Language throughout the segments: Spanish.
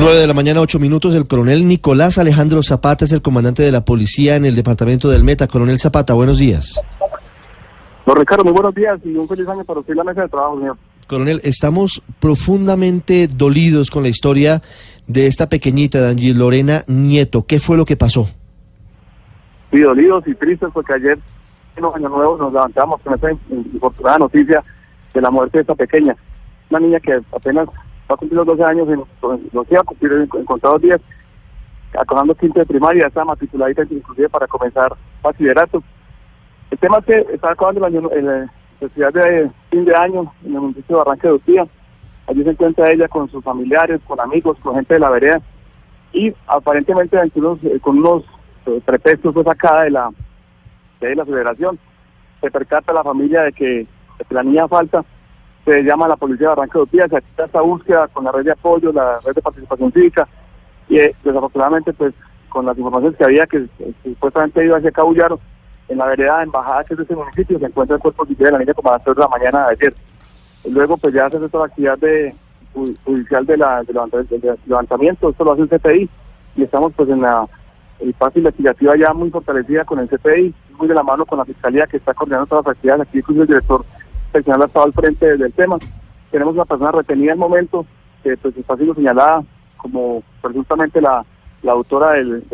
9 de la mañana, 8 minutos. El coronel Nicolás Alejandro Zapata es el comandante de la policía en el departamento del Meta. Coronel Zapata, buenos días. Don Ricardo, muy buenos días y un feliz año para usted y la mesa de trabajo, señor. Coronel, estamos profundamente dolidos con la historia de esta pequeñita, de Angie Lorena Nieto. ¿Qué fue lo que pasó? Sí, dolidos y tristes porque ayer en los años nuevos nos levantamos con esa infortunada noticia de la muerte de esta pequeña. Una niña que apenas va a cumplir los 12 años, en, los iba a cumplir en, contados días, acabando quinto de primaria, está matriculadita inclusive para comenzar bachillerato. El tema es que está acabando el año, el, festival de fin de año en el municipio de Barranca de Utía. Allí se encuentra ella con sus familiares, con amigos, con gente de la vereda y aparentemente eh, con unos eh, pretextos fue sacada de la de la federación. Se percata la familia de que, de que la niña falta, se llama la policía de Barranca de Utía, se activa esta búsqueda con la red de apoyo, la red de participación cívica y eh, desafortunadamente pues con las informaciones que había que eh, supuestamente iba hacia Cabullaro, en la vereda de embajada que es de ese municipio se encuentra el cuerpo de la niña como a las 3 de la mañana de ayer. Luego pues ya se hace toda la actividad de ju- judicial de la, de levant- de levantamiento, esto lo hace el CPI y estamos pues en la el investigativa ya muy fortalecida con el CPI, muy de la mano con la Fiscalía que está coordinando todas las actividades. Aquí incluso el director seccional ha estado al frente del, tema. Tenemos una persona retenida en el momento que pues está siendo señalada como presuntamente la, autora del,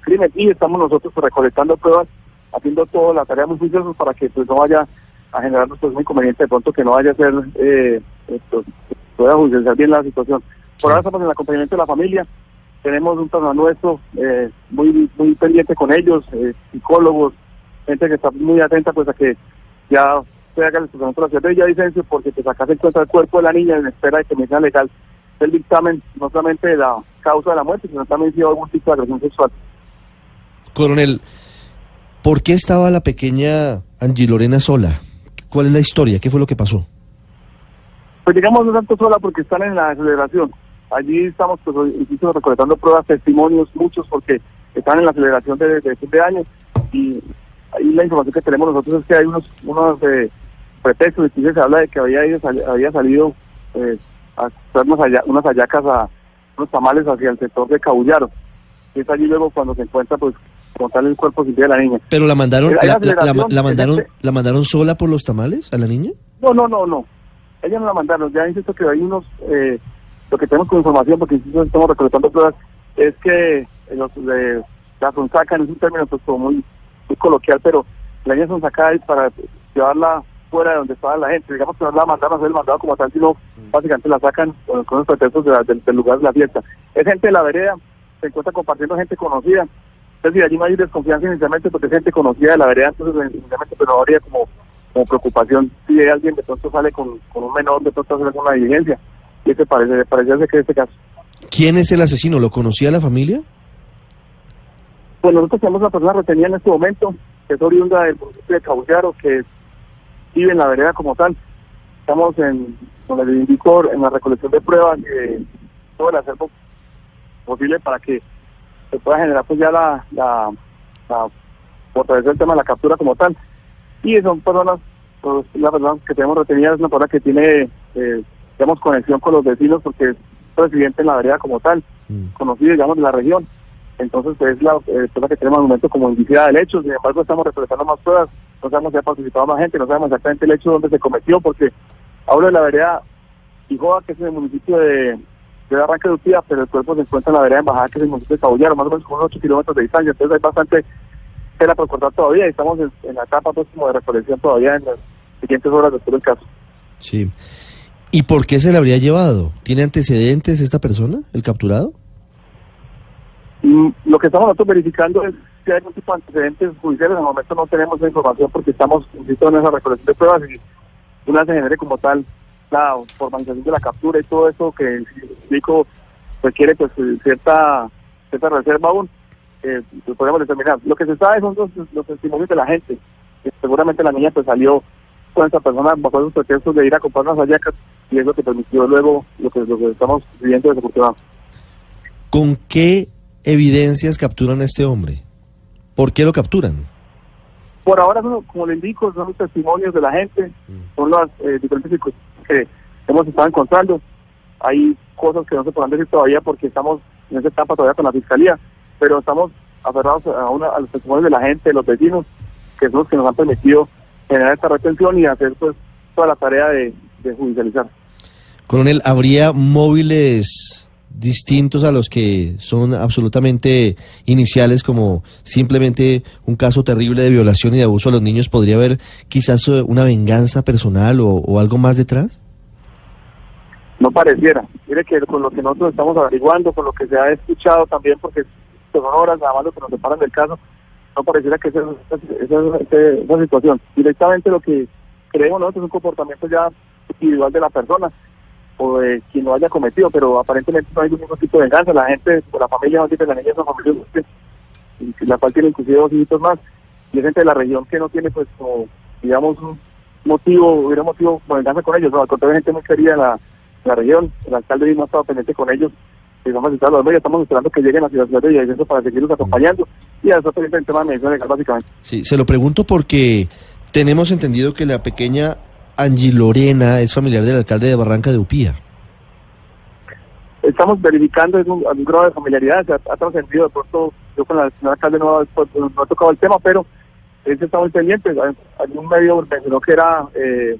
crimen y estamos nosotros pues, recolectando pruebas, haciendo toda la tarea muy juiciosos para que pues no vaya a generarnos pues muy inconveniente de pronto que no vaya a ser eh, esto, pueda judicializar bien la situación. Por ahora estamos en el acompañamiento de la familia, tenemos un personal nuestro eh, muy muy pendiente con ellos, eh, psicólogos, gente que está muy atenta pues a que ya se haga el tratamiento de la ciudad de Villavicencio porque pues acá se encuentra el cuerpo de la niña en espera de que me sea legal el dictamen, no solamente de la causa de la muerte, sino también si algún tipo de agresión sexual. Coronel, ¿por qué estaba la pequeña Angie Lorena sola? ¿Cuál es la historia? ¿Qué fue lo que pasó? Pues digamos no tanto sola porque están en la aceleración. Allí estamos pues incluso recolectando pruebas, testimonios, muchos porque están en la aceleración de, de fin de año y ahí la información que tenemos nosotros es que hay unos unos eh, pretextos, incluso se habla de que había ido, había salido eh, a hacer unas, halla- unas hallacas a unos tamales hacia el sector de Cabullaro. Y es allí luego cuando se encuentra pues como tal el cuerpo sin vida de la niña. Pero la mandaron, la, la- la- aceleración, la mandaron, la mandaron sola por los tamales a la niña. No, no, no, no. Ella no la mandaron. Ya insisto que hay unos, eh, lo que tenemos con información, porque insisto, estamos recolectando pruebas, es que eh, los de la sonsacan es un término pues como muy, muy coloquial, pero la niña sonsacada es para llevarla fuera de donde estaba la gente. Digamos que no la mandaron a hacer el mandado como tal, sino básicamente la sacan con, con los pretextos de la- del, del lugar de la fiesta. Es gente de la vereda, se encuentra compartiendo gente conocida. Es decir, allí no hay desconfianza inicialmente porque es gente conocida de la vereda, entonces inicialmente pero no habría como como preocupación si hay alguien de pronto sale con, con un menor, de pronto hacer alguna diligencia. Y ese parece, parece ser que es este caso. ¿Quién es el asesino? ¿Lo conocía la familia? Pues nosotros tenemos una persona retenida en este momento, que es oriunda del municipio de Cabullaro, que vive en la vereda como tal. Estamos en, como les indico, en la recolección de pruebas y todo el acervo posible para que se pueda generar pues ya la, la, la fortalecer el tema de la captura como tal. Y son personas, pues, la persona que tenemos retenida es una persona que tiene, eh, digamos, conexión con los vecinos porque es residente en la vereda como tal, Mm. conocido, digamos, de la región. Entonces es la eh, persona que tenemos al momento como indiciada del hecho, sin embargo estamos recolectando más pruebas, no sabemos si ha participado más gente, no sabemos exactamente el hecho donde se cometió, porque hablo de la vereda Ijoa, que es en el municipio de, de Barranca de Utía, pero el cuerpo se encuentra en la vereda Embajada, que es el municipio de Cabullaro, más o menos como unos 8 kilómetros de distancia, entonces hay bastante tela por cortar todavía y estamos en, en la etapa como de recolección todavía en las siguientes horas después del caso. Sí. ¿Y por qué se la habría llevado? ¿Tiene antecedentes esta persona, el capturado? Mm, Lo que estamos nosotros verificando es si hay algún tipo de antecedentes judiciales. En el momento no tenemos esa información porque estamos, insisto, en esa recolección de pruebas y una se genere como tal la formalización de la captura y todo eso que explico, requiere pues cierta, cierta reserva aún, eh, podemos determinar. Lo que se sabe son los, los testimonios de la gente. que seguramente la niña pues salió con esa persona bajo esos pretextos de ir a comprar unas hallacas y es lo que permitió luego lo que, lo que estamos viviendo desafortunadamente. ¿Con qué evidencias capturan a este hombre? ¿Por qué lo capturan? Por ahora, como le indico, son los testimonios de la gente, son las eh, diferentes que hemos estado encontrando. Hay cosas que no se podrán decir todavía porque estamos en esa etapa todavía con la fiscalía, pero estamos aferrados a, una, a los testimonios de la gente, de los vecinos, que son los que nos han permitido generar esta retención y hacer pues toda la tarea de, de judicializar. Coronel, ¿habría móviles distintos a los que son absolutamente iniciales, como simplemente un caso terrible de violación y de abuso a los niños? ¿Podría haber quizás eh, una venganza personal o, o algo más detrás? No pareciera. Mire que con lo que nosotros estamos averiguando, con lo que se ha escuchado también, porque son horas nada más lo que nos separan del caso, no pareciera que esa es esa situación. Directamente lo que creemos nosotros es un comportamiento ya individual de la persona o de quien lo haya cometido, pero aparentemente no hay ningún tipo de venganza. La gente, o la familia, no tiene la niña es la cual tiene inclusive dos hijitos más, y hay gente de la región que no tiene, pues, como, digamos, un motivo, hubiera motivo de venganza con ellos. No, al contrario, gente muy querida en la, la región, el alcalde mismo ha estado pendiente con ellos, y vamos a los medios, estamos esperando que lleguen a ciudad de Villavicencio para seguirlos acompañando, y eso pendiente el tema de medición legal, básicamente. Sí, se lo pregunto porque tenemos entendido que la pequeña Angie Lorena es familiar del alcalde de Barranca de Upía. Estamos verificando es un, grado de familiaridad, se ha, ha trascendido de pronto, yo con la señora alcalde no, pues, no, ha tocado el tema, pero él está muy pendiente, hay un medio mencionó que era eh,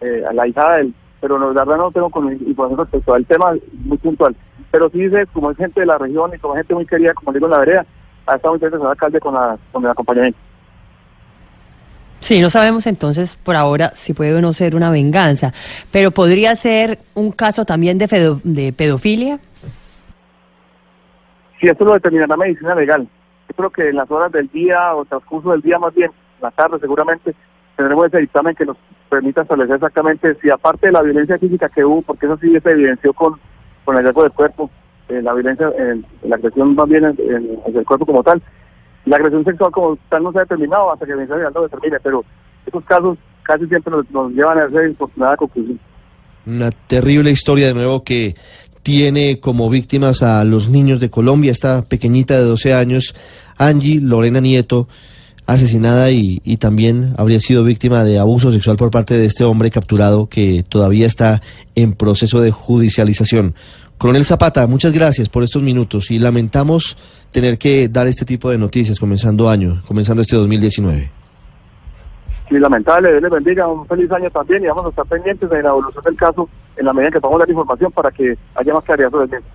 eh, la hija del, pero la verdad no tengo información respecto al tema muy puntual, pero sí dice, como es gente de la región y como es gente muy querida, como digo en la vereda, ha estado muy pendiente alcalde con, la, con el acompañamiento. Sí, no sabemos entonces por ahora si puede o no ser una venganza, pero podría ser un caso también de, fedo- de pedofilia. Si esto lo determinará medicina legal, yo creo que en las horas del día o transcurso del día más bien, la tarde seguramente, tendremos ese dictamen que nos permita establecer exactamente si aparte de la violencia física que hubo, porque eso sí se evidenció con, con el hallazgo del cuerpo, eh, la violencia, eh, la agresión más bien en, en- en el cuerpo como tal, la agresión sexual como tal no se ha determinado hasta que el Ministerio Legal lo determine, pero esos casos casi siempre nos, nos llevan a esa infortunada conclusión. Una terrible historia de nuevo que tiene como víctimas a los niños de Colombia, esta pequeñita de 12 años, Angie Lorena Nieto, asesinada y, y también habría sido víctima de abuso sexual por parte de este hombre capturado que todavía está en proceso de judicialización. Coronel Zapata, muchas gracias por estos minutos y lamentamos tener que dar este tipo de noticias comenzando año, comenzando este 2019. Sí, lamentable, Dios bendiga, un feliz año también y vamos a estar pendientes de la evolución del caso en la medida en que podamos dar información para que haya más claridad sobre el mismo.